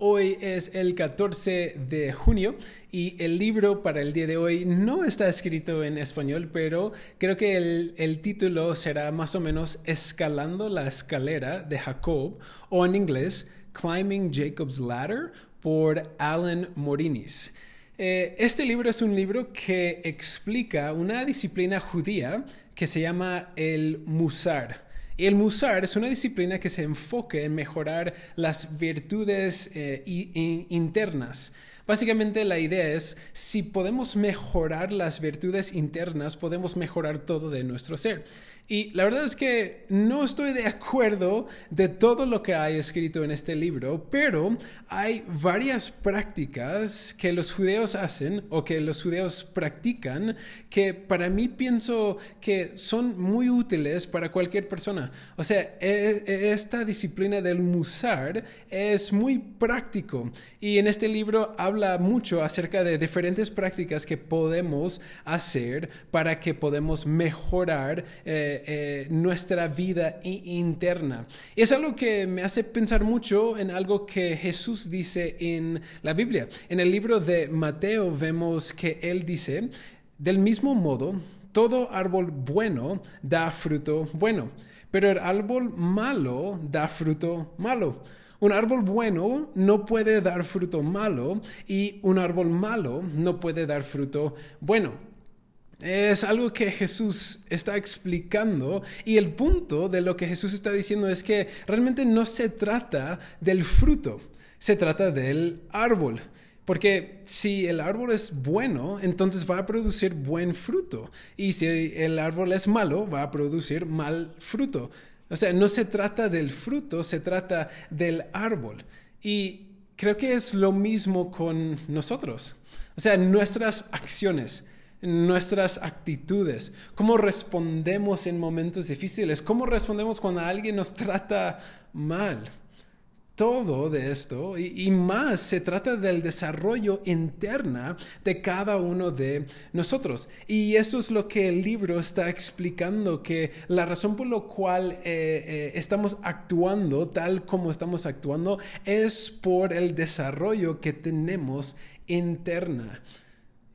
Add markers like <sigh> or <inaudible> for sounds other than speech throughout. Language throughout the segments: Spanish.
Hoy es el 14 de junio y el libro para el día de hoy no está escrito en español, pero creo que el, título será más o menos Escalando la escalera de Jacob o en inglés Climbing Jacob's Ladder por Alan Morinis. Eh, este libro es un libro que explica una disciplina judía que se llama el Musar. El Musar es una disciplina que se enfoca en mejorar las virtudes eh, internas. Básicamente la idea es, si podemos mejorar las virtudes internas, podemos mejorar todo de nuestro ser. Y la verdad es que no estoy de acuerdo de todo lo que hay escrito en este libro, pero hay varias prácticas que los judeos hacen o que los judeos practican que para mí pienso que son muy útiles para cualquier persona. O sea, e, e, esta disciplina del musar es muy práctico y en este libro habla mucho acerca de diferentes prácticas que podemos hacer para que podamos mejorar. Eh, eh, nuestra vida interna. Y es algo que me hace pensar mucho en algo que Jesús dice en la Biblia. En el libro de Mateo vemos que él dice, del mismo modo, todo árbol bueno da fruto bueno, pero el árbol malo da fruto malo. Un árbol bueno no puede dar fruto malo y un árbol malo no puede dar fruto bueno. Es algo que Jesús está explicando y el punto de lo que Jesús está diciendo es que realmente no se trata del fruto, se trata del árbol. Porque si el árbol es bueno, entonces va a producir buen fruto. Y si el árbol es malo, va a producir mal fruto. O sea, no se trata del fruto, se trata del árbol. Y creo que es lo mismo con nosotros. O sea, nuestras acciones nuestras actitudes, cómo respondemos en momentos difíciles, cómo respondemos cuando alguien nos trata mal. Todo de esto y, más se trata del desarrollo interna de cada uno de nosotros. Y eso es lo que el libro está explicando, que la razón por la cual eh, eh, estamos actuando tal como estamos actuando es por el desarrollo que tenemos interna.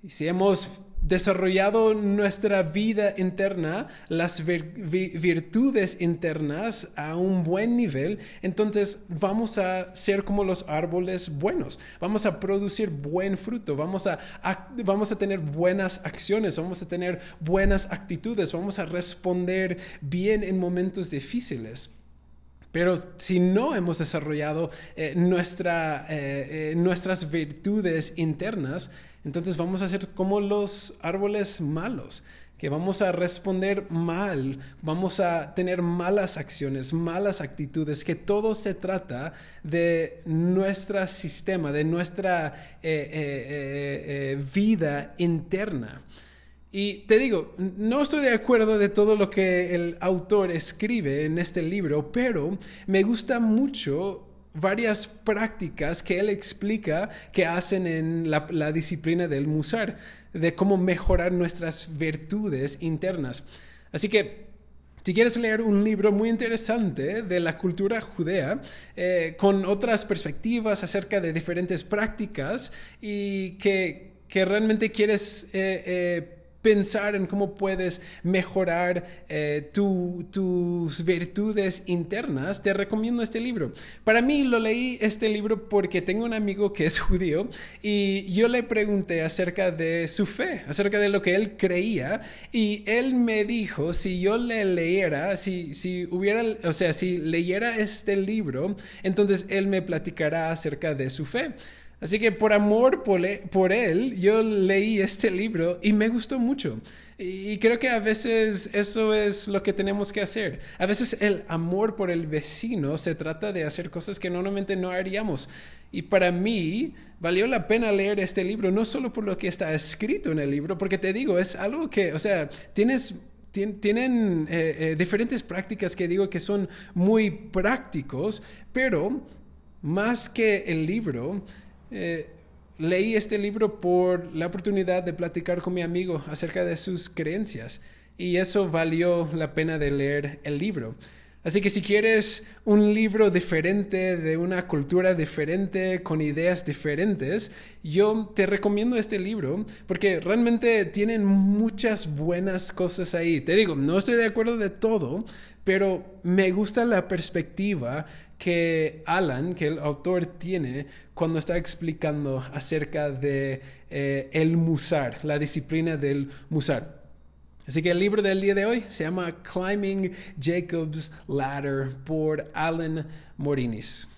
Y hemos desarrollado nuestra vida interna, las virtudes internas a un buen nivel, entonces vamos a ser como los árboles buenos, vamos a producir buen fruto, vamos a, vamos a tener buenas acciones, vamos a tener buenas actitudes, vamos a responder bien en momentos difíciles. Pero si no hemos desarrollado eh, nuestra, eh, eh, nuestras virtudes internas, entonces vamos a ser como los árboles malos, que vamos a responder mal, vamos a tener malas acciones, malas actitudes, que todo se trata de nuestro sistema, de nuestra eh, eh, eh, vida interna. Y te digo, no estoy de acuerdo de todo lo que el autor escribe en este libro, pero me gusta mucho varias prácticas que él explica que hacen en la, disciplina del musar, de cómo mejorar nuestras virtudes internas. Así que si quieres leer un libro muy interesante de la cultura judea, eh, con otras perspectivas acerca de diferentes prácticas y que, realmente quieres eh, eh, pensar en cómo puedes mejorar eh, tus virtudes internas, te recomiendo este libro. Para mí lo leí este libro porque tengo un amigo que es <laughs> judío y yo le pregunté acerca de su fe, acerca de lo que él creía y él me dijo si yo le leyera, si, si hubiera, o sea, si leyera este libro, entonces él me platicará acerca de su fe. Así que por amor por, él, yo leí este libro y me gustó mucho. Y creo que a veces eso es lo que tenemos que hacer. A veces el amor por el vecino se trata de hacer cosas que normalmente no haríamos. Y para mí valió la pena leer este libro, no solo por lo que está escrito en el libro, porque te digo, es algo que, o sea, tienes tienen eh, eh, diferentes prácticas que digo que son muy prácticos, pero más que el libro, eh, leí este libro por la oportunidad de platicar con mi amigo acerca de sus creencias y eso valió la pena de leer el libro. Así que si quieres un libro diferente, de una cultura diferente, con ideas diferentes, yo te recomiendo este libro porque realmente tienen muchas buenas cosas ahí. Te digo, no estoy de acuerdo de todo, pero me gusta la perspectiva que Alan, que el autor tiene cuando está explicando acerca de eh, el musar, la disciplina del musar. Así que el libro del día de hoy se llama Climbing Jacob's Ladder por Alan Morinis.